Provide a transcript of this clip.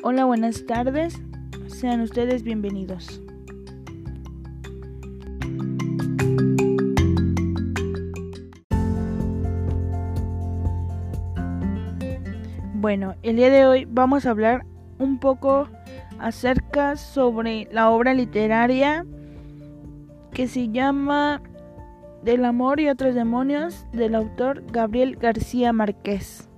Hola, buenas tardes. Sean ustedes bienvenidos. Bueno, el día de hoy vamos a hablar un poco acerca sobre la obra literaria que se llama Del amor y otros demonios del autor Gabriel García Márquez.